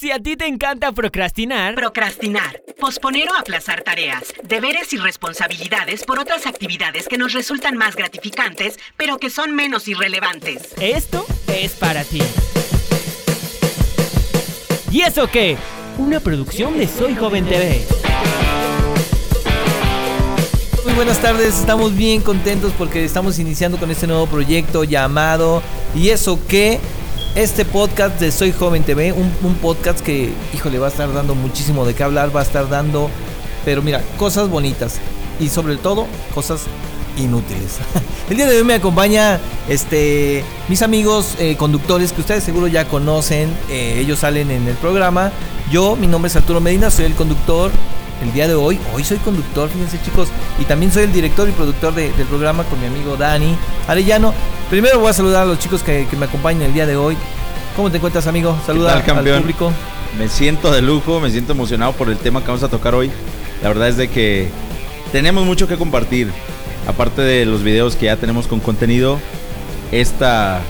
Si a ti te encanta procrastinar, Procrastinar. Posponer o aplazar tareas, deberes y responsabilidades por otras actividades que nos resultan más gratificantes, pero que son menos irrelevantes. esto es para ti. ¿Y eso qué? Una producción de Soy Joven TV. Muy buenas tardes, estamos bien contentos porque estamos iniciando con este nuevo proyecto llamado ¿Y eso qué? Este podcast de Soy Joven TV, un, podcast que, híjole, va a estar dando muchísimo de qué hablar, va a estar dando, pero mira, cosas bonitas y sobre todo cosas inútiles. El día de hoy me acompaña este, mis amigos eh, conductores que ustedes seguro ya conocen, eh, ellos salen en el programa. Yo, mi nombre es Arturo Medina, soy el conductor el día de hoy. Hoy soy conductor, fíjense chicos. Y también soy el director y productor de- del programa con mi amigo Dani Arellano. Primero voy a saludar a los chicos que, que me acompañan el día de hoy. ¿Cómo te encuentras, amigo? Saluda tal, al público. Me siento de lujo, me siento emocionado por el tema que vamos a tocar hoy. La verdad es de que tenemos mucho que compartir. Aparte de los videos que ya tenemos con contenido, esta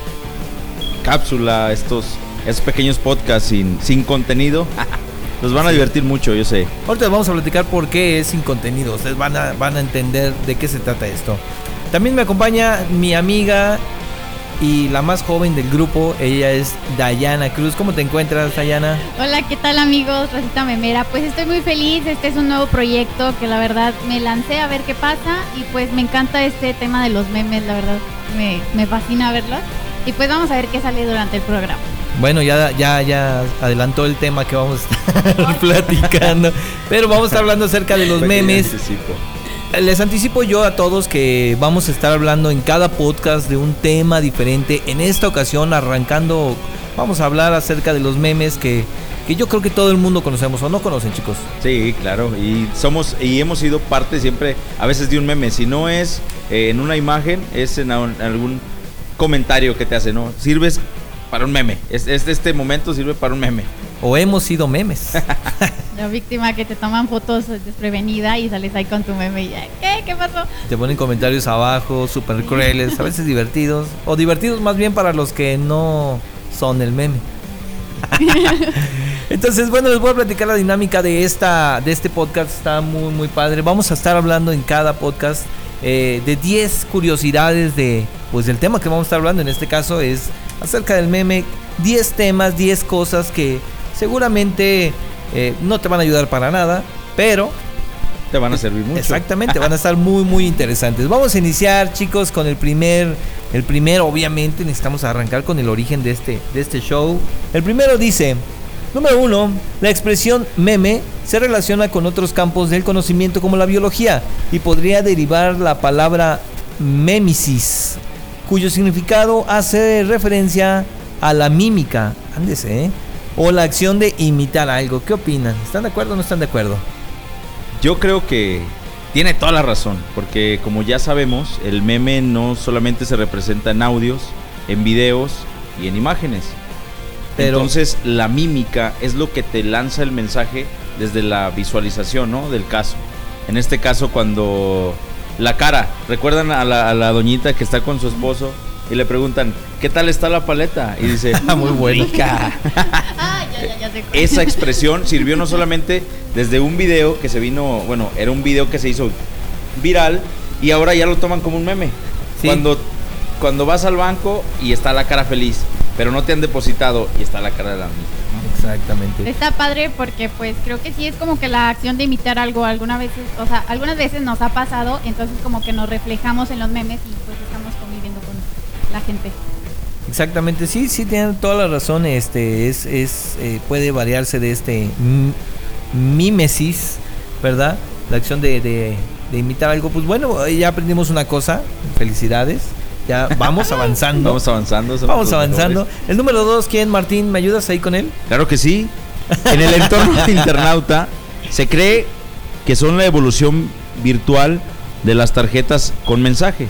cápsula, estos, estos pequeños podcasts sin, sin contenido, nos van a divertir mucho, yo sé. Ahorita vamos a platicar por qué es sin contenido. Ustedes van a, van a entender de qué se trata esto. También me acompaña mi amiga y la más joven del grupo. Ella es Dayana Cruz. ¿Cómo te encuentras, Dayana? Hola, ¿qué tal amigos? Rosita Memera. Pues estoy muy feliz, este es un nuevo proyecto que la verdad me lancé a ver qué pasa y pues me encanta este tema de los memes, la verdad me, me fascina verlos. Y pues vamos a ver qué sale durante el programa. Bueno, ya, ya, ya adelantó el tema que vamos a estar platicando. Pero vamos a estar hablando acerca de los memes. anticipo. Les anticipo yo a todos que vamos a estar hablando en cada podcast de un tema diferente. En esta ocasión, arrancando, vamos a hablar acerca de los memes que, que yo creo que todo el mundo conocemos o no conocen, chicos. Sí, claro, y somos y hemos sido parte siempre, a veces de un meme. Si no es eh, en una imagen, es en algún comentario que te hace, ¿no? Sirves para un meme. Es, es- este momento sirve para un meme. O hemos sido memes. La víctima que te toman fotos desprevenida y sales ahí con tu meme y ya, ¿qué? ¿Qué pasó? Te ponen comentarios abajo, súper crueles, a veces divertidos. O divertidos más bien para los que no son el meme. Entonces, bueno, les voy a platicar la dinámica de esta de este podcast. Está muy, muy padre. Vamos a estar hablando en cada podcast eh, de 10 curiosidades de, pues, del tema que vamos a estar hablando. En este caso es acerca del meme. 10 temas, 10 cosas que seguramente eh, no te van a ayudar para nada, pero Te van a servir mucho. Exactamente, van a estar muy muy interesantes. Vamos a iniciar, chicos, con el primer el primero, obviamente necesitamos arrancar con el origen de este de este show. El primero dice, número uno, la expresión meme se relaciona con otros campos del conocimiento como la biología y podría derivar la palabra mémisis, cuyo significado hace referencia a la mímica, ándese, ¿eh? o la acción de imitar algo. ¿Qué opinan? ¿Están de acuerdo o no están de acuerdo? Yo creo que tiene toda la razón, porque como ya sabemos, el meme no solamente se representa en audios, en videos y en imágenes. Pero- Entonces, la mímica es lo que te lanza el mensaje desde la visualización, ¿no? Del caso. En este caso, cuando la cara, recuerdan a la, a la doñita que está con su esposo y le preguntan, ¿qué tal está la paleta? Y dice, Muy bueno. "Rica". Ah, ya, ya, ya esa expresión sirvió no solamente desde un video que se vino, bueno, era un video que se hizo viral y ahora ya lo toman como un meme. Sí. Cuando, cuando vas al banco y está la cara feliz, pero no te han depositado y está la cara de la amiga. Exactamente. Está padre porque pues creo que sí es como que la acción de imitar algo algunas veces, o sea, algunas veces nos ha pasado, entonces como que nos reflejamos en los memes y pues estamos conviviendo con la gente. Exactamente, sí, sí, tienen toda la razón. Este es, es eh, puede variarse de este m- mímesis, ¿verdad? La acción de, de- de imitar algo. Pues bueno, ya aprendimos una cosa. Felicidades. Ya vamos avanzando. Vamos avanzando. Vamos avanzando. mejores. El número dos, ¿quién, Martín? ¿Me ayudas ahí con él? Claro que sí. En el entorno de internauta se cree que son la evolución virtual de las tarjetas con mensaje,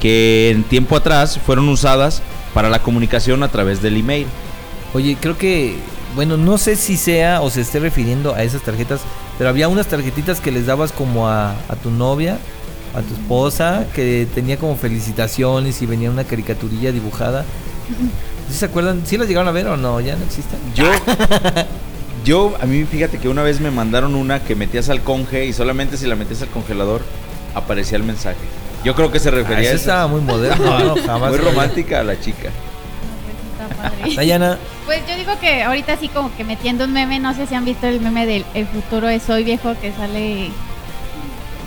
que en tiempo atrás fueron usadas para la comunicación a través del email. Oye, creo que, bueno, no sé si sea o se esté refiriendo a esas tarjetas, pero había unas tarjetitas que les dabas como a, a tu novia, a tu esposa, que tenía como felicitaciones y venía una caricaturilla dibujada. ¿Sí se acuerdan? ¿Sí las llegaron a ver o no? ¿Ya no existen? Yo, yo, a mí fíjate que una vez me mandaron una que metías al conge y solamente si la metías al congelador aparecía el mensaje. Yo creo que se Ah, refería esa a estaba muy moderno, ¿no? Jamás. Muy romántica a la chica. Pues. Dayana, Pues yo digo que ahorita sí como que metiendo un meme, no sé si han visto el meme del el futuro es hoy viejo que sale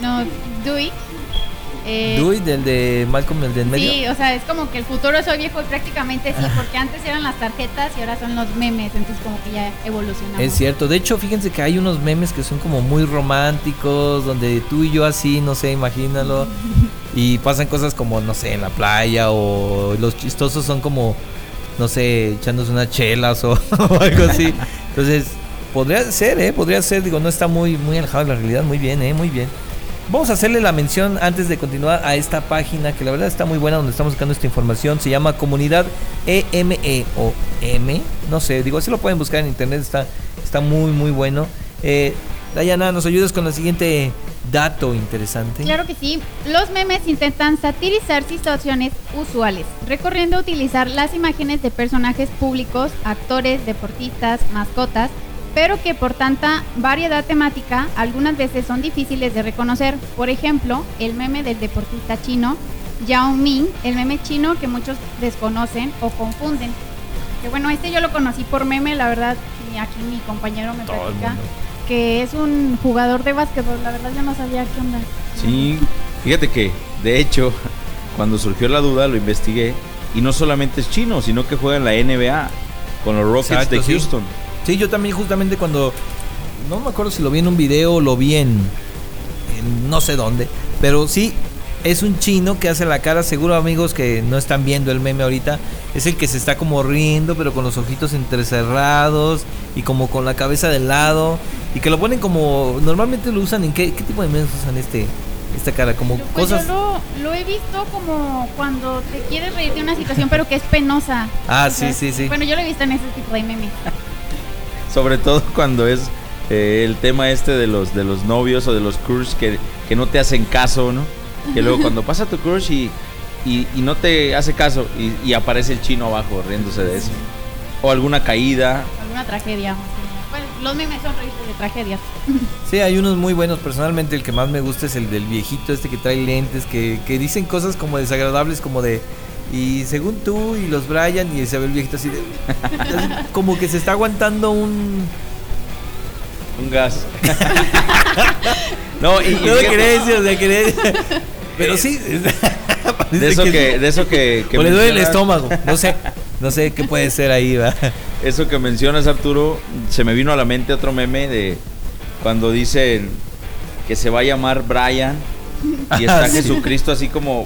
no Dewey. Eh, Dewey, del de Malcolm, el del medio. Sí, o sea, es como que el futuro es hoy viejo y prácticamente sí, porque antes eran las tarjetas y ahora son los memes, entonces como que ya evolucionamos. Es cierto, de hecho, fíjense que hay unos memes que son como muy románticos, donde tú y yo así, no sé, imagínalo, y pasan cosas como, no sé, en la playa, o los chistosos son como, no sé, echándose unas chelas o, o algo así. Entonces, podría ser, ¿eh? Podría ser, digo, no está muy, muy alejado de la realidad, muy bien, ¿eh? Muy bien. Vamos a hacerle la mención antes de continuar a esta página que la verdad está muy buena donde estamos sacando esta información. Se llama Comunidad EME o M, no sé, digo, así lo pueden buscar en internet, está, está muy muy bueno. Eh, Dayana, ¿nos ayudas con el siguiente dato interesante? Claro que sí. Los memes intentan satirizar situaciones usuales, recorriendo utilizar las imágenes de personajes públicos, actores, deportistas, mascotas, pero que por tanta variedad temática algunas veces son difíciles de reconocer. Por ejemplo, el meme del deportista chino Yao Ming, el meme chino que muchos desconocen o confunden. Que bueno, este yo lo conocí por meme, la verdad, y aquí mi compañero me Todo platica que es un jugador de básquetbol, la verdad yo no sabía qué onda. Sí, fíjate que, de hecho, cuando surgió la duda lo investigué y no solamente es chino, sino que juega en la NBA con los Rockets Exacto, de. Houston. Sí, yo también justamente cuando... No me acuerdo si lo vi en un video o lo vi en, en no sé dónde. Pero sí, es un chino que hace la cara. Seguro amigos que no están viendo el meme ahorita. Es el que se está como riendo, pero con los ojitos entrecerrados y como con la cabeza de lado. Y que lo ponen como... Normalmente lo usan en qué, qué tipo de memes usan este, esta cara. Como Pues cosas... yo lo, lo he visto como cuando te quieres reír de una situación pero que es penosa. Ah, O sea, sí, sí, sí. Bueno, yo lo he visto en ese tipo de memes. Sobre todo cuando es eh, el tema este de los de los novios o de los crush que, que no te hacen caso, ¿no? Que luego cuando pasa tu crush y, y, y no te hace caso y, y aparece el chino abajo riéndose de eso. O alguna caída. Alguna tragedia. Bueno, los memes son reírse de tragedias. Sí, hay unos muy buenos. Personalmente, el que más me gusta es el del viejito este que trae lentes, que, que dicen cosas como desagradables, como de. Y según tú y los Brian, y se ve el viejito así de. como que se está aguantando un. Un gas. no, y, y No de fíjate, creencia, de creencia. Pero sí. de eso que, de eso que, que o le duele el estómago. No sé. No sé qué puede ser ahí, va. Eso que mencionas, Arturo, se me vino a la mente otro meme de cuando dicen que se va a llamar Brian y está Ah, sí. Jesucristo así como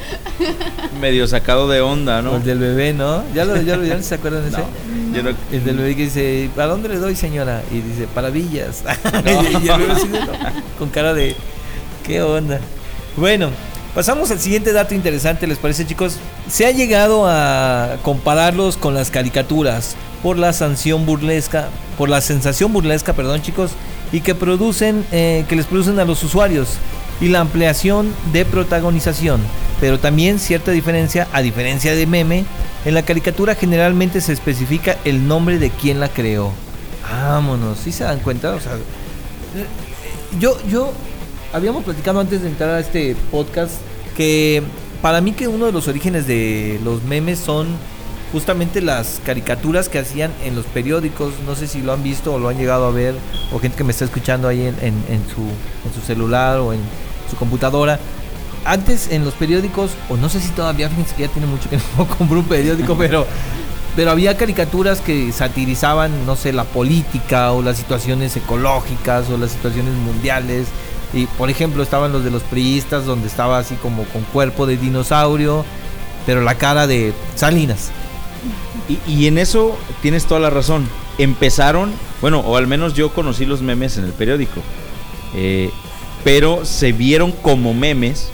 medio sacado de onda, O ¿no? El del bebé, ¿no? ¿Ya lo, ya lo ya se acuerdan de ese? No, yo no- El del bebé que dice, ¿a dónde le doy, señora? Y dice, para villas. No. y el bebé así de, con cara de, ¿qué onda? Bueno, pasamos al siguiente dato interesante, ¿les parece, chicos? Se ha llegado a compararlos con las caricaturas por la sanción burlesca, por la sensación burlesca, perdón, chicos, y que producen, eh, que les producen a los usuarios y la ampliación de protagonización, pero también cierta diferencia, a diferencia de meme, en la caricatura generalmente se especifica el nombre de quien la creó. Vámonos, ¿sí se dan cuenta? O sea, yo, yo habíamos platicado antes de entrar a este podcast que para mí que uno de los orígenes de los memes son justamente las caricaturas que hacían en los periódicos. No sé si lo han visto o lo han llegado a ver, o gente que me está escuchando ahí en, en- en su, en su celular o en su computadora. Antes en los periódicos, o no sé si todavía, fíjense que ya tiene mucho que no compro un periódico, pero, pero había caricaturas que satirizaban, no sé, la política o las situaciones ecológicas o las situaciones mundiales. Y por ejemplo, estaban los de los priistas, donde estaba así como con cuerpo de dinosaurio, pero la cara de Salinas. Y, y en eso tienes toda la razón. Empezaron, bueno, o al menos yo conocí los memes en el periódico, eh, pero se vieron como memes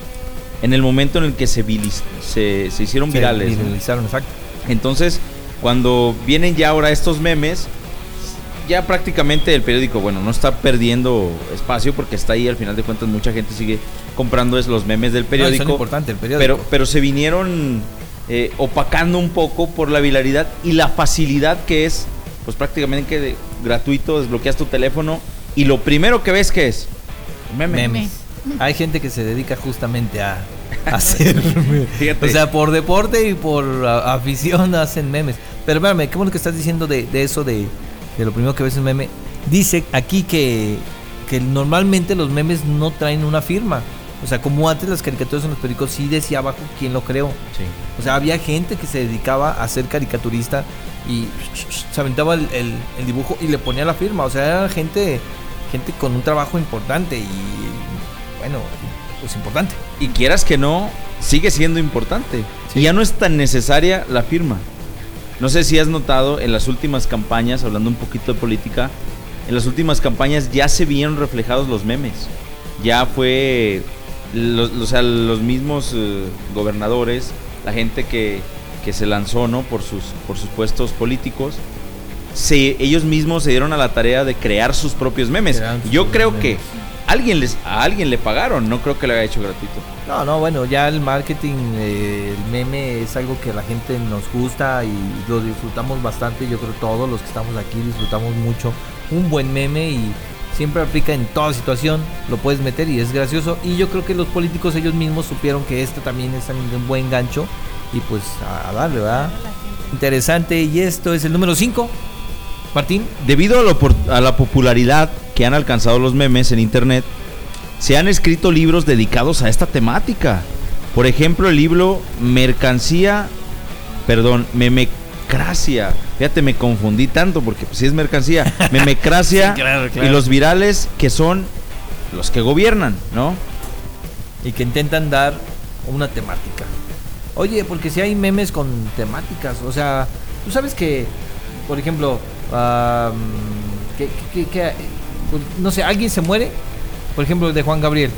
en el momento en el que se, se, se hicieron Se virales. ¿no? viralizaron, exacto. Entonces, cuando vienen ya ahora estos memes, ya prácticamente el periódico, bueno, no está perdiendo espacio porque está ahí, al final de cuentas mucha gente sigue comprando es los memes del No, y son periódico. importantes el periódico. pero, pero se vinieron eh, opacando un poco por la viralidad y la facilidad que es, pues prácticamente que de- gratuito, desbloqueas tu teléfono y lo primero que ves que es meme. Memes. Hay gente que se dedica justamente a, a hacer memes. O sea, por deporte y por a- afición hacen memes. Pero espérame, qué bueno que estás diciendo de, de eso de, de lo primero que ves en meme. Dice aquí que, que normalmente los memes no traen una firma. O sea, como antes las caricaturas en los periódicos sí decía abajo quién lo creó. Sí. O sea, había gente que se dedicaba a ser caricaturista y se aventaba el, el- el dibujo y le ponía la firma. O sea, era gente, gente con un trabajo importante y, bueno, pues importante. Y quieras que no, sigue siendo importante. Sí. Y ya no es tan necesaria la firma. No sé si has notado en las últimas campañas, hablando un poquito de política, en las últimas campañas ya se vieron reflejados los memes. Ya fue, los, o sea, los mismos eh, gobernadores, la gente que, que se lanzó ¿no? por, sus, por sus puestos políticos, se, ellos mismos se dieron a la tarea de crear sus propios memes. Sus Yo creo memes. que alguien les, a alguien le pagaron, no creo que lo haya hecho gratuito. No, no, bueno, ya el marketing, eh, el meme es algo que a la gente nos gusta y lo disfrutamos bastante. Yo creo que todos los que estamos aquí disfrutamos mucho un buen meme y siempre aplica en toda situación. Lo puedes meter y es gracioso. Y yo creo que los políticos ellos mismos supieron que este también es un buen gancho y pues a, a darle, ¿verdad? Interesante. Y esto es el número 5. Martín. Debido a, la opor- a la popularidad que han alcanzado los memes en internet, se han escrito libros dedicados a esta temática. Por ejemplo, el libro Mercancía, perdón, Memecracia. Fíjate, me confundí tanto porque si es mercancía, Memecracia Sí, claro, claro. y los virales que son los que gobiernan, ¿no? y que intentan dar una temática. Oye, porque si hay memes con temáticas, o sea, tú sabes que, por ejemplo, am, que, que- que- no sé, alguien se muere, por ejemplo, de Juan Gabriel,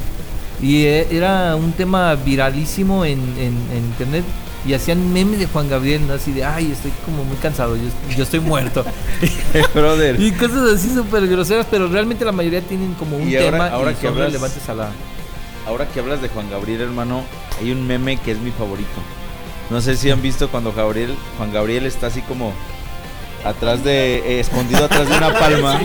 y eh, era un tema viralísimo en, en- en internet. Y hacían memes de Juan Gabriel, ¿no? Así de, ay, estoy como muy cansado, yo, yo estoy muerto. Brother. y cosas así súper groseras, pero realmente la mayoría tienen como un Y ahora- tema ahora y que son hablas- relevantes a la... Ahora que hablas de Juan Gabriel, hermano, hay un meme que es mi favorito. No sé si han visto cuando Gabriel, Juan Gabriel está así como atrás de, eh, escondido atrás de una palma.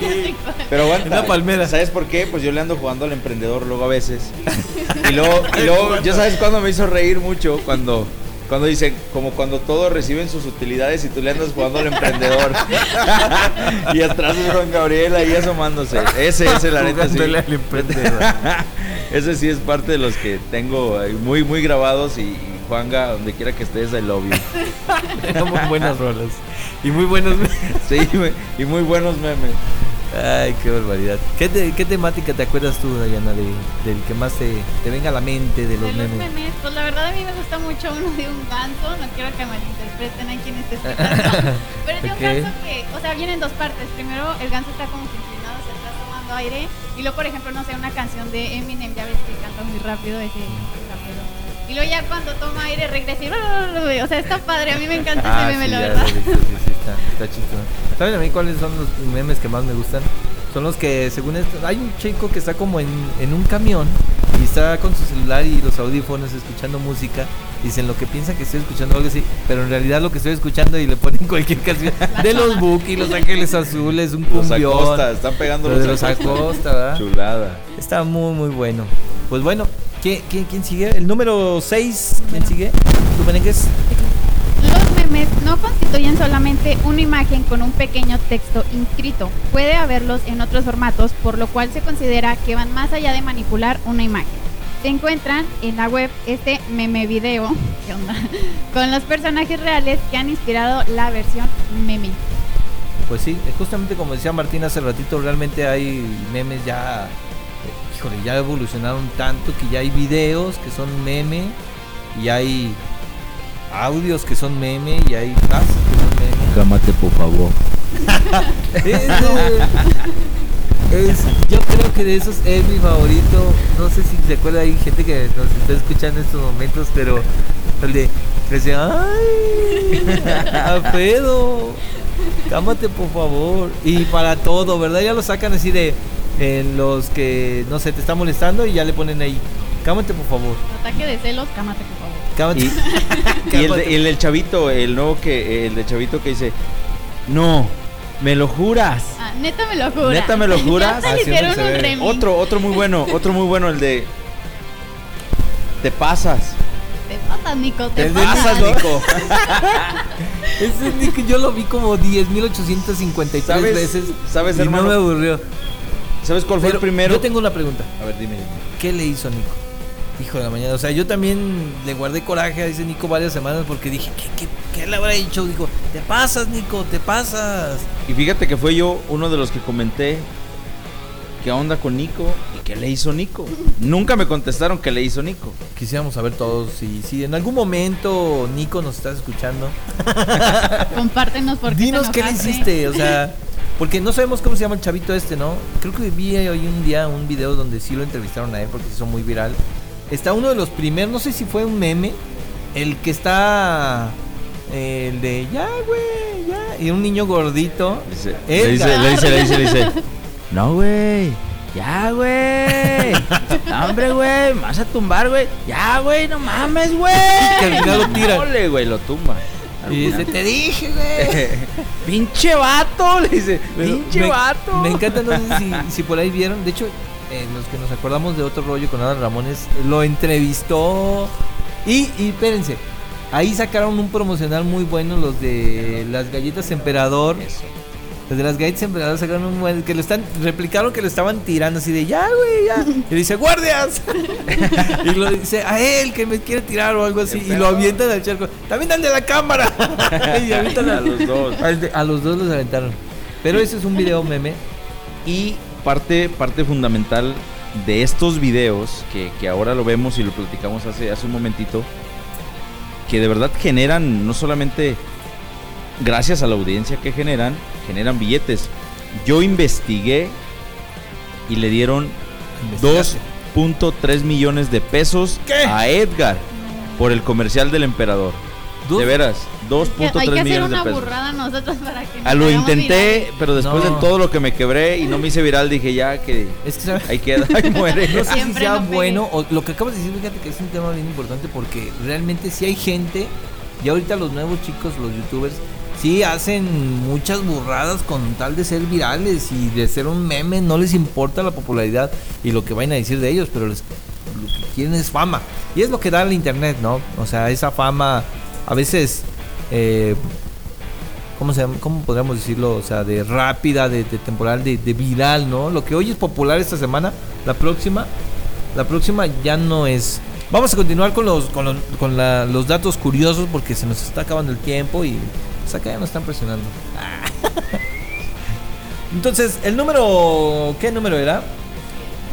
Pero bueno, Una palmera. ¿Sabes por qué? Pues yo le ando jugando al emprendedor luego a veces. Y luego, y luego yo sabes cuándo me hizo reír mucho cuando cuando dicen como cuando todos reciben sus utilidades y tú le andas jugando al emprendedor. y atrás de Juan Gabriel ahí asomándose. Ese ese la neta sí. Al emprendedor. Ese sí es parte de los que tengo muy, muy grabados. Y Juanga, donde quiera que estés, love you. Tenemos buenas rolas. Y muy buenos memes. Sí, y muy buenos memes. Ay, qué barbaridad. ¿Qué, te- qué temática te acuerdas tú, Dayana, de, del que más te, te venga a la mente de los de los memes? memes, pues la verdad a mí me gusta mucho uno de un ganso, no quiero que malinterpreten a quien esté escuchando, pero es de un ganso que, o sea, viene en dos partes. Primero, el ganso está como que inclinado hacia atrás tomando aire, y luego, por ejemplo, no sé, una canción de Eminem, ya ves que canta muy rápido. Y luego ya cuando toma aire regresa y... O sea, está padre, a mí me encanta Ah, ese meme, sí, la verdad. sí, sí, está, está chistoso. ¿Saben a mí cuáles son los memes que más me gustan? Son los que, según esto, hay un chico que está como en, en un camión y está con su celular y los audífonos escuchando música. Dicen lo que piensa que estoy escuchando algo así, pero en realidad lo que estoy escuchando y le ponen cualquier canción de los Buki, los Ángeles Azules, un Los cumbión. Acosta, están pegando Lo los, de los Acosta, ¿verdad? Chulada. Está muy, muy bueno. Pues bueno, ¿quién, quién, quién sigue? El número 6, ¿quién sigue? ¿Tú, Meneses? Los memes no constituyen solamente una imagen con un pequeño texto inscrito. Puede haberlos en otros formatos, por lo cual se considera que van más allá de manipular una imagen. Se encuentran en la web este meme video ¿qué onda? con los personajes reales que han inspirado la versión meme. Pues sí, es justamente como decía Martín hace ratito, realmente hay memes ya, híjole, ya evolucionaron tanto que ya hay videos que son meme y hay audios que son meme y hay frases que son meme. Cámate, por favor. Es, es- yo creo que de esos es mi favorito. No sé si se acuerda, hay gente que nos está escuchando en estos momentos, pero el de dice, ¡ay! ¡Alfredo! Cámate por favor. Y para todo, ¿verdad? Ya lo sacan así de en los que, no sé, te está molestando y ya le ponen ahí, cámate por favor. Ataque de celos, cámate por favor. Cálmate. Y, y el, de- el del chavito, el nuevo que, el de chavito que dice, no, me lo juras. Ah, neta me lo juro. ¿Neta me lo juras? Ah, un. Otro, otro muy bueno, otro muy bueno, el de, te pasas. Te pasas, Nico, te de pasas. Nico. Ese Nick yo lo vi como 10.853 ¿Sabes? veces. ¿Sabes, y no hermano? me aburrió. ¿Sabes cuál fue Pero el primero? Yo tengo una pregunta. A ver, dime, dime. ¿Qué le hizo Nico? Hijo de la mañana. O sea, yo también le guardé coraje a ese Nico varias semanas porque dije, ¿qué, qué, qué le habrá dicho? Dijo, te pasas, Nico, te pasas. Y fíjate que fue yo uno de los que comenté qué onda con Nico y qué le hizo Nico. Nunca me contestaron qué le hizo Nico. Quisiéramos saber todos si, si en algún momento Nico nos estás escuchando. Compártenos por qué Dinos te qué le hiciste, o sea, porque no sabemos cómo se llama el chavito este, ¿no? Creo que vi hoy un día un video donde sí lo entrevistaron a él porque se hizo muy viral. Está uno de los primeros, no sé si fue un meme, el que está eh, el de ya, güey, ya, y un niño gordito. Dice- le dice, le dice, le dice, le dice. No, güey. Ya, güey. Hombre, güey. Vas a tumbar, güey. Ya, güey. No mames, güey. Que al final lo. Ole, güey. Lo tumba. Y dice, te dije, güey. Pinche vato. Le dice. Pinche me, vato. Me encanta, no sé si, si por ahí vieron. De hecho, eh, los que nos acordamos de otro rollo con Adal Ramones, lo entrevistó. Y, y espérense, ahí sacaron un promocional muy bueno, los de las galletas Emperador. Eso. Los de las galletas Emperador sacaron un buen. Que lo están. Replicaron que lo estaban tirando así de ya, güey, ya. Y dice, ¡guardias! y lo dice a él que me quiere tirar o algo así. Y lo avientan al charco. También al de la cámara. y avientan A los dos. a los dos los aventaron. Pero ese es un video meme. Y parte, parte fundamental de estos videos, que, que ahora lo vemos y lo platicamos hace, hace un momentito, que de verdad generan, no solamente gracias a la audiencia que generan, generan billetes. Yo investigué y le dieron Investigaste. 2.3 millones de pesos ¿Qué? a Edgar por el comercial del emperador. Dos- De veras, Que 2.3 Hay que hacer millones de una pesos. burrada nosotros para que Ah, lo intenté, pero después No. de todo lo que me quebré y no me hice viral, dije ya que Es que ¿sabes? ahí queda, ahí muere. No sé si sea no bueno o lo que acabas de decir, fíjate que es un tema bien importante porque realmente sí hay gente y ahorita los nuevos chicos, los youtubers, sí hacen muchas burradas con tal de ser virales y de ser un meme, no les importa la popularidad y lo que vayan a decir de ellos, pero les- lo que quieren es fama. Y es lo que da el internet, ¿no? O sea, esa fama a veces... Eh, ¿Cómo, se? ¿Cómo podríamos decirlo? O sea, de rápida, de, temporal, de, de viral, ¿no? Lo que hoy es popular esta semana, la próxima, la próxima ya no es. Vamos a continuar con los, con los, con la- los datos curiosos porque se nos está acabando el tiempo y acá ya nos están presionando. Entonces, el número, ¿qué número era?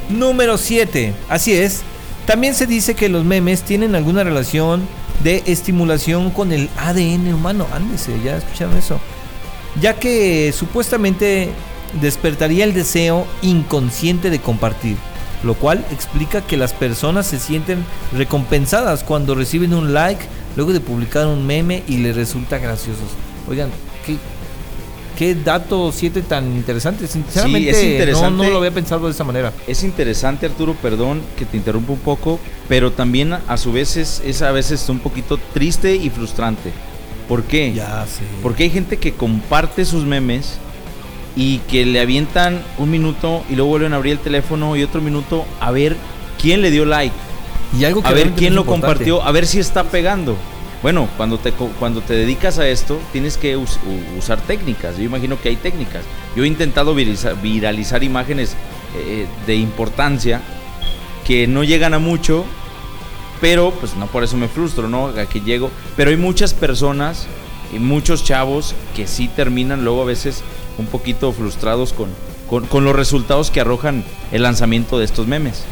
Número 7, así es. También se dice que los memes tienen alguna relación de estimulación con el ADN humano. Ándese, ya escucharon eso. Ya que supuestamente despertaría el deseo inconsciente de compartir, lo cual explica que las personas se sienten recompensadas cuando reciben un like luego de publicar un meme y les resulta graciosos. Oigan, qué, qué dato 7 tan interesante. Sinceramente, no- interesante. No, lo había pensado de esa manera. Es interesante, Arturo, perdón que te interrumpa un poco, pero también a su vez es, es a veces un poquito triste y frustrante. ¿Por qué? Ya. Porque hay gente que comparte sus memes y que le avientan un minuto y luego vuelven a abrir el teléfono y otro minuto a ver quién le dio like, y algo que a ver quién es lo importante. compartió, a ver si está pegando. Bueno, cuando te, cuando te dedicas a esto, tienes que usar técnicas. Yo imagino que hay técnicas. Yo he intentado viralizar, viralizar imágenes eh, de importancia que no llegan a mucho, pero pues no por eso me frustro, ¿no? A que llego. Pero hay muchas personas y muchos chavos que sí terminan luego a veces un poquito frustrados con, con, con los resultados que arrojan el lanzamiento de estos memes.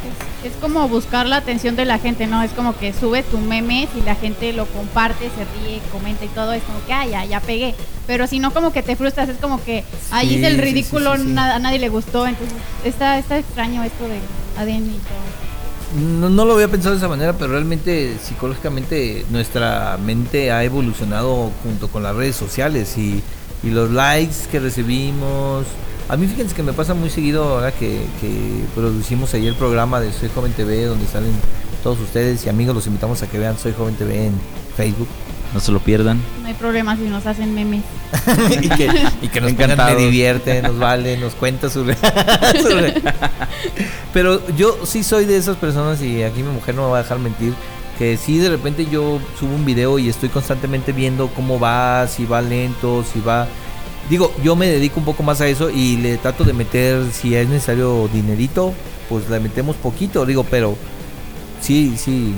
Es, es como buscar la atención de la gente, ¿no? Es como que subes tu meme, si la gente lo comparte, se ríe, comenta y todo, es como que, ah, ya, ya pegué. Pero si no, como que te frustras, es como que ahí Sí, hice el ridículo, sí, sí, sí. nada- a nadie le gustó. Entonces, está, está extraño esto del ADN y todo. No, no lo había pensado de esa manera, pero realmente psicológicamente nuestra mente ha evolucionado junto con las redes sociales y, y los likes que recibimos. A mí fíjense que me pasa muy seguido ahora que, que producimos ahí el programa de Soy Joven TV donde salen todos ustedes y amigos los invitamos a que vean Soy Joven TV en Facebook. No se lo pierdan. No hay problema si nos hacen memes. y, que, y que nos pongan, me divierte, nos vale, nos cuenta su, su- Pero yo sí soy de esas personas y aquí mi mujer no me va a dejar mentir que si de repente yo subo un video y estoy constantemente viendo cómo va, si va lento, si va digo, yo me dedico un poco más a eso y le trato de meter si es necesario dinerito, pues le metemos poquito, digo, pero sí, sí.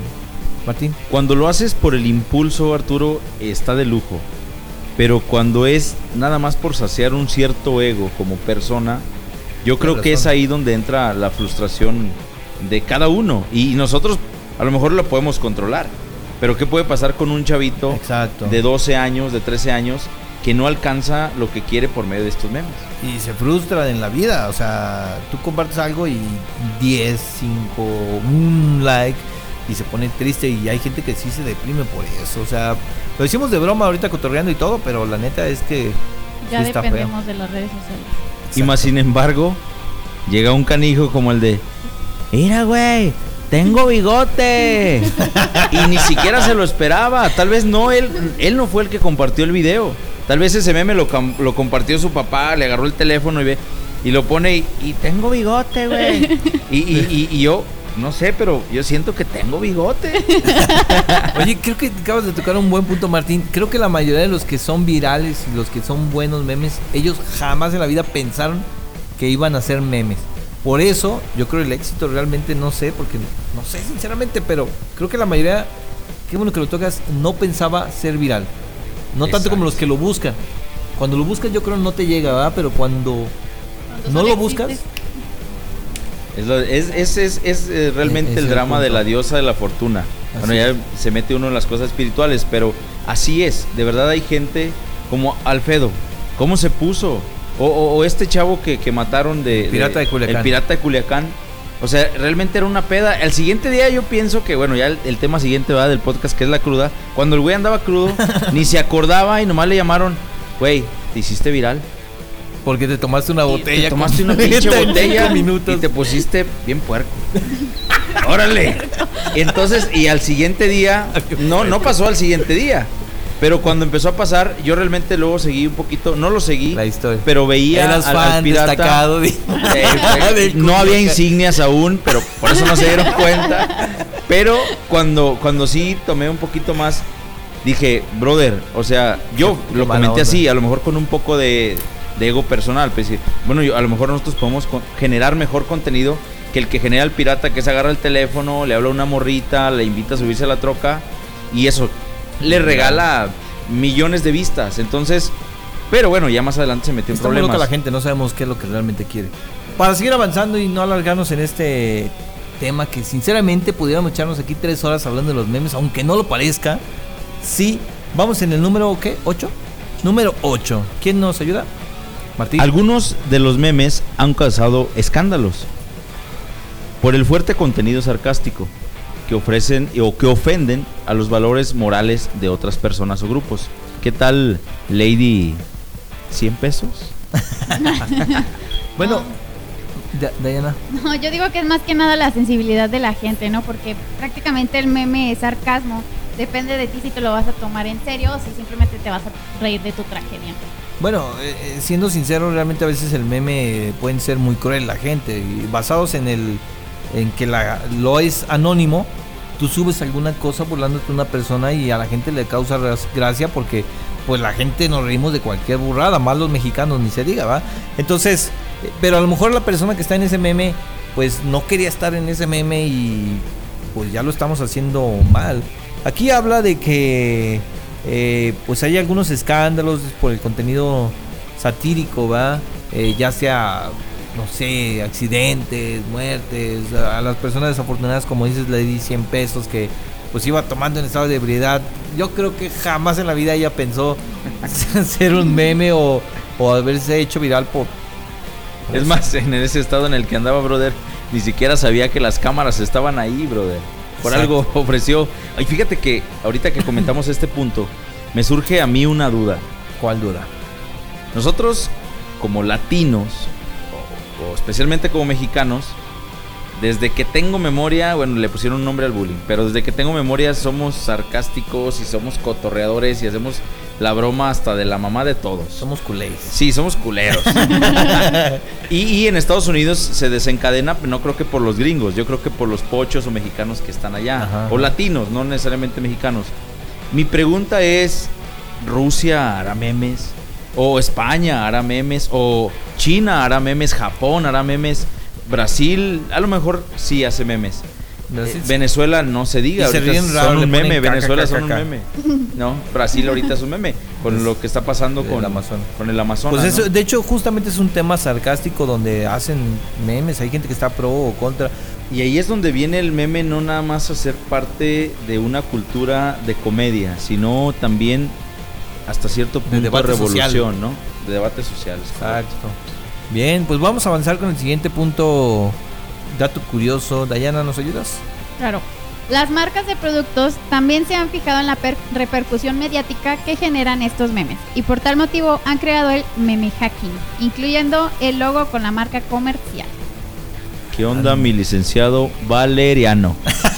Martín, Cuando lo haces por el impulso, Arturo, está de lujo. Pero cuando es nada más por saciar un cierto ego como persona, yo creo que es ahí donde entra la frustración de cada uno. Y nosotros a lo mejor lo podemos controlar. Pero ¿qué puede pasar con un chavito exacto. de 12 años, de 13 años, que no alcanza lo que quiere por medio de estos memes? Y se frustra en la vida, o sea, tú compartes algo y 10, 5, un like y se pone triste y hay gente que sí se deprime por eso, o sea, lo decimos de broma ahorita cotorreando y todo, pero la neta es que Ya sí está feo. dependemos de las redes sociales. Y más sin embargo, llega un canijo como el de, mira güey, tengo bigote. y ni siquiera se lo esperaba. Tal vez no, él, él no fue el que compartió el video. Tal vez ese meme lo, compartió su papá, le agarró el teléfono y ve y lo pone y, y tengo bigote, güey. Y, y- y- y yo, no sé, pero yo siento que tengo bigote. Oye, creo que acabas de tocar un buen punto, Martín. Creo que la mayoría de los que son virales y los que son buenos memes, ellos jamás en la vida pensaron que iban a ser memes. Por eso, yo creo el éxito realmente no sé, porque no sé sinceramente, pero creo que la mayoría, qué bueno que lo tocas, no pensaba ser viral. No tanto como los que lo buscan. Cuando lo buscas yo creo no te llega, ¿verdad? Pero cuando Cuando no lo buscas, Es, lo- es, es, es- es, eh, realmente Es el el drama de la diosa de la fortuna. Así bueno, ya se mete uno en las cosas espirituales, pero así es. De verdad hay gente como Alfredo. ¿Cómo se puso? O, o- o este chavo que, que mataron de... El pirata de Culiacán. El pirata de Culiacán. O sea, realmente era una peda. El siguiente día yo pienso que, bueno, ya el, el tema siguiente va del podcast que es la cruda. Cuando el güey andaba crudo, ni se acordaba y nomás le llamaron, güey, te hiciste viral. porque te tomaste una botella. Te tomaste una pinche 35 botella minutos. y te pusiste bien puerco. Órale. Entonces, y al siguiente día, no, no pasó al siguiente día. Pero cuando empezó a pasar, yo realmente luego seguí un poquito, no lo seguí, La historia. pero veía Eras al, al fan pirata. destacado. de- Eh, no había insignias aún, pero por eso no se dieron cuenta. Pero cuando, cuando sí tomé un poquito más, dije, brother, o sea, yo lo comenté así, a lo mejor con un poco de, de ego personal. Pues, bueno, yo- a lo mejor nosotros podemos generar mejor contenido que el que genera el pirata, que se agarra el teléfono, le habla a una morrita, le invita a subirse a la troca y eso le regala millones de vistas. Entonces, pero bueno, ya más adelante se metió en Está problemas. loca la gente, no sabemos qué es lo que realmente quiere. Para seguir avanzando y no alargarnos en este tema que sinceramente pudiéramos echarnos aquí tres horas hablando de los memes, aunque no lo parezca. Sí, vamos en el número, ¿qué? ¿8? Número 8. ¿Quién nos ayuda? Martín. Algunos de los memes han causado escándalos por el fuerte contenido sarcástico que ofrecen o que ofenden a los valores morales de otras personas o grupos. ¿Qué tal, Lady 100 pesos? Bueno, Da- Dayana. No, yo digo que es más que nada la sensibilidad de la gente, ¿no? Porque prácticamente el meme es sarcasmo. Depende de ti si te lo vas a tomar en serio o si simplemente te vas a reír de tu tragedia. Bueno, eh, eh, siendo sincero, realmente a veces el meme pueden ser muy cruel la gente. Y basados en el en que la, lo es anónimo, tú subes alguna cosa burlándote de una persona y a la gente le causa gracia porque pues la gente nos reímos de cualquier burrada, más los mexicanos ni se diga, ¿va? Entonces, eh, pero a lo mejor la persona que está en ese meme pues no quería estar en ese meme y pues ya lo estamos haciendo mal. Aquí habla de que eh, pues hay algunos escándalos por el contenido satírico, ¿va? Eh, ya sea, no sé, accidentes, muertes, a las personas desafortunadas, como dices, le di 100 pesos que pues iba tomando en estado de ebriedad. Yo creo que jamás en la vida ella pensó hacer un meme o, o haberse hecho viral por... Es más, en ese estado en el que andaba, brother, ni siquiera sabía que las cámaras estaban ahí, brother. Por Exacto. algo ofreció. Ay, fíjate que ahorita que comentamos este punto, me surge a mí una duda. ¿Cuál duda? Nosotros, como latinos, o, especialmente como mexicanos, Desde que tengo memoria, bueno, le pusieron un nombre al bullying, pero desde que tengo memoria somos sarcásticos y somos cotorreadores y hacemos la broma hasta de la mamá de todos. Somos culés. Sí, somos culeros. y, y en Estados Unidos se desencadena, no creo que por los gringos, yo creo que por los pochos o mexicanos que están allá, Ajá, o ajá. latinos, no necesariamente mexicanos. Mi pregunta es, ¿Rusia hará memes? ¿O España hará memes? ¿O China hará memes? ¿Japón hará memes? ¿Brasil? A lo mejor sí hace memes. Brasil Eh. Venezuela no se diga, se ahorita raro, son le un meme, caca, Venezuela caca, son un meme. No, Brasil ahorita es un meme con lo que está pasando El con Amazonas. Con el Amazonas. Pues eso, ¿no? de hecho, justamente es un tema sarcástico donde hacen memes. Hay gente que está pro o contra. Y ahí es donde viene el meme no nada más a ser parte de una cultura de comedia, sino también hasta cierto punto de, debate revolución, social. ¿no? De debate social. correcto. Exacto. Bien, pues vamos a avanzar con el siguiente punto. Dato curioso. Dayana, ¿nos ayudas? Claro. Las marcas de productos también se han fijado en la per- repercusión mediática que generan estos memes y por tal motivo han creado el meme hacking, incluyendo el logo con la marca comercial. ¿Qué onda, mi licenciado Valeriano?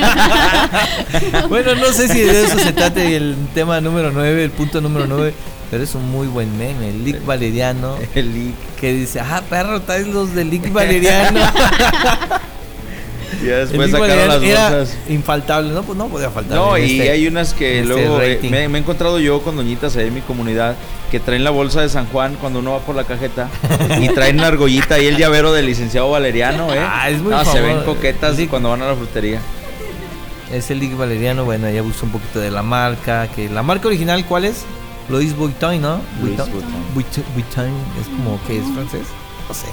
Bueno, no sé si de eso se trate el tema número 9, el punto número 9. Pero es un muy buen meme. El Lick Valeriano. El leak. Que dice, ah, perro, traes los de Lick Valeriano. Ya después Lick sacaron las bolsas. infaltable. No, pues no podía faltar. No, y este- hay unas que este luego eh, me, me he encontrado yo con doñitas ahí en mi comunidad que traen la bolsa de San Juan cuando uno va por la cajeta y traen la argollita y el llavero del licenciado Valeriano, ¿eh? Ah, es muy no, se ven coquetas Sí. cuando van a la frutería. Es el Lick Valeriano. Bueno, ya busco un poquito de la marca. que La marca original, ¿cuál es? Louis Vuitton, ¿no? Louis Vuitton. Vuitton. Vuitton. Es como que es francés. No sé.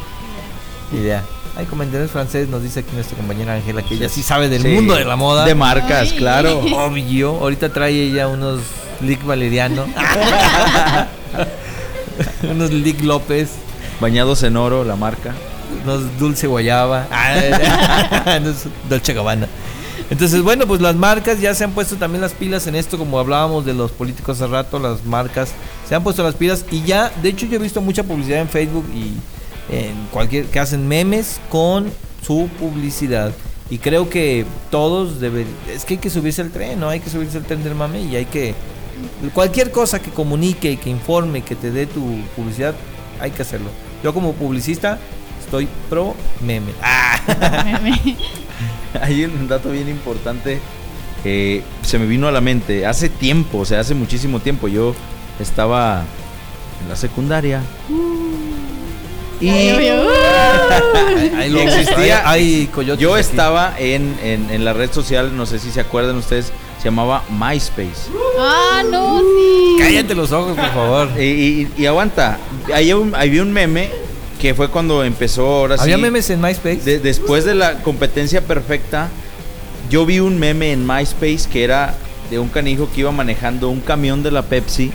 Idea. Hay comentarios francés, nos dice aquí nuestra compañera Ángela, que ella sí sabe del Sí, mundo de la moda. De marcas, Ay. claro. Obvio. Ahorita trae ella unos Lick Valeriano. unos Lick López. Bañados en oro, la marca. Unos Dulce Guayaba. unos Dolce Gabbana. Entonces, bueno, pues las marcas ya se han puesto también las pilas en esto, como hablábamos de los políticos hace rato, las marcas se han puesto las pilas y ya, de hecho yo he visto mucha publicidad en Facebook y en cualquier que hacen memes con su publicidad. Y creo que todos deben, es que hay que subirse al tren, ¿no? Hay que subirse al tren del mame y hay que, cualquier cosa que comunique y que informe, que te dé tu publicidad, hay que hacerlo. Yo como publicista estoy pro meme. Ah, Meme. Hay un dato bien importante que se me vino a la mente. Hace tiempo, o sea, hace muchísimo tiempo, yo estaba en la secundaria. Y Ay, ay, ay. Ahí Y existía- hay, hay coyotes yo estaba en, en- en la red social, no sé si se acuerdan ustedes, se llamaba MySpace. Ah, no, sí. Cállate los ojos, por favor. Y, y- y aguanta, había un, había un meme que fue cuando empezó ahora sí. Había memes en MySpace. de- después de la competencia perfecta, yo vi un meme en MySpace que era de un canijo que iba manejando un camión de la Pepsi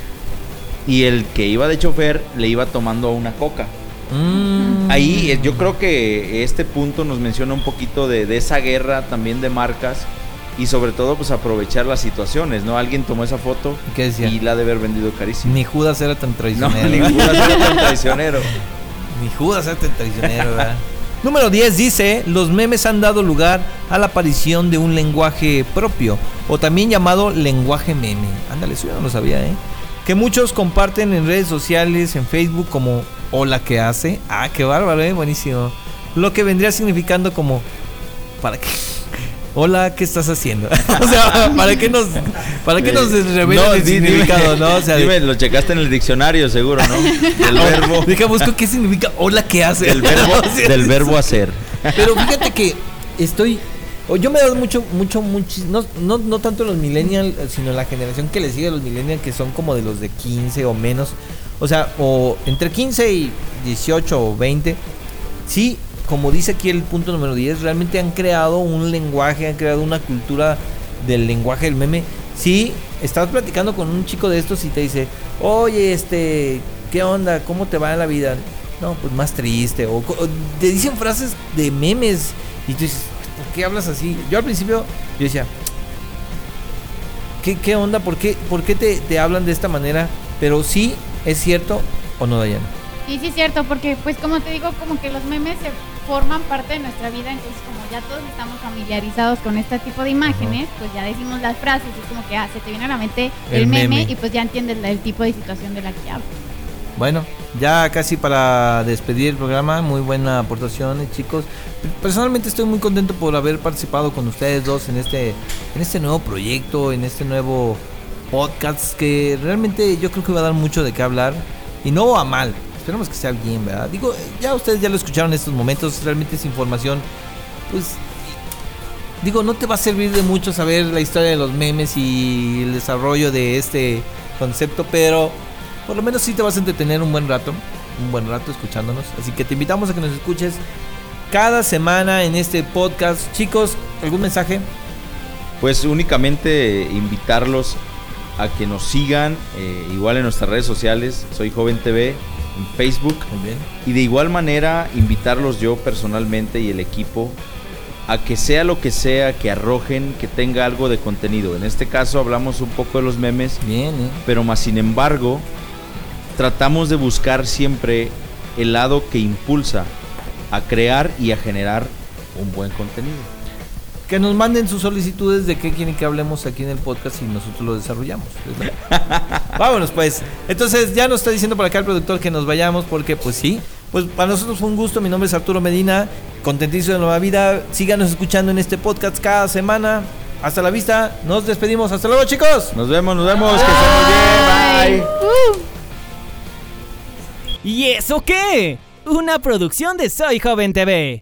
y el que iba de chofer le iba tomando una coca. Mm. Ahí eh, yo creo que este punto nos menciona un poquito de, de esa guerra también de marcas y sobre todo pues aprovechar las situaciones, ¿no? Alguien tomó esa foto ¿Qué decía? y la de haber vendido carísimo. Ni Judas era tan No, traicionero. ninguna era tan traicionero. Ni Judas tan traicionero, ¿verdad? Número 10 dice, los memes han dado lugar a la aparición de un lenguaje propio, o también llamado lenguaje meme. Ándale, eso no lo sabía, ¿eh? Que muchos comparten en redes sociales, en Facebook, como hola, ¿qué hace? Ah, qué bárbaro, ¿eh? Buenísimo. Lo que vendría significando como, ¿para qué? Hola, ¿qué estás haciendo? o sea, ¿para qué nos, para qué nos revela No, el dime- significado, no? O sea, dime, lo checaste en el diccionario seguro, ¿no? Del verbo, Deja, busco qué significa hola, ¿qué hace? del verbo, del verbo hacer. Pero fíjate que estoy. yo me he dado mucho, mucho, mucho. No, no, no tanto los millennials, sino la generación que le sigue a los millennials, que son como de los de 15 o menos. O sea, o entre 15 y 18 o 20. Sí, como dice aquí el punto número 10, realmente han creado un lenguaje, han creado una cultura del lenguaje del meme. Sí, estás platicando con un chico de estos y te dice, oye, este, ¿qué onda? ¿Cómo te va la vida? No, pues más triste. O te dicen frases de memes y tú dices, ¿por qué hablas así? Yo al principio, yo decía, ¿qué, qué onda? ¿Por qué, por qué te, te hablan de esta manera? Pero sí, es cierto o no, Dayana. Sí, sí es cierto, porque pues como te digo, como que los memes se forman parte de nuestra vida, entonces como ya todos estamos familiarizados con este tipo de imágenes, pues ya decimos las frases, es como que ah, se te viene a la mente el, El meme, meme. y pues ya entiendes el tipo de situación de la que hablo. Bueno, ya casi para despedir el programa, muy buena aportación, eh, chicos. Personalmente estoy muy contento por haber participado con ustedes dos en este, en este nuevo proyecto, en este nuevo podcast que realmente yo creo que va a dar mucho de qué hablar y no a mal. Esperemos que sea bien, ¿verdad? Digo, eh, ya ustedes ya lo escucharon en estos momentos, realmente es información, pues digo, no te va a servir de mucho saber la historia de los memes y el desarrollo de este concepto, pero por lo menos sí te vas a entretener un buen rato, un buen rato escuchándonos. Así que te invitamos a que nos escuches cada semana en este podcast. Chicos, ¿algún mensaje? Pues únicamente invitarlos a que nos sigan, eh, igual en nuestras redes sociales, soy Joven TV, en Facebook. Muy bien. Y de igual manera invitarlos yo personalmente y el equipo a que sea lo que sea que arrojen, que tenga algo de contenido. En este caso hablamos un poco de los memes, Bien, ¿eh? pero más sin embargo tratamos de buscar siempre el lado que impulsa a crear y a generar un buen contenido. Que nos manden sus solicitudes de qué quieren que hablemos aquí en el podcast y nosotros lo desarrollamos. Es la- Vámonos pues. Entonces ya nos está diciendo por acá el productor que nos vayamos porque pues sí. Pues para nosotros fue un gusto. Mi nombre es Arturo Medina. Contentísimo de nueva vida. Síganos escuchando en este podcast cada semana. Hasta la vista. Nos despedimos. Hasta luego chicos. Nos vemos, nos vemos, que estén muy bien, bye. ¿Y eso qué? Una producción de Soy Joven TV.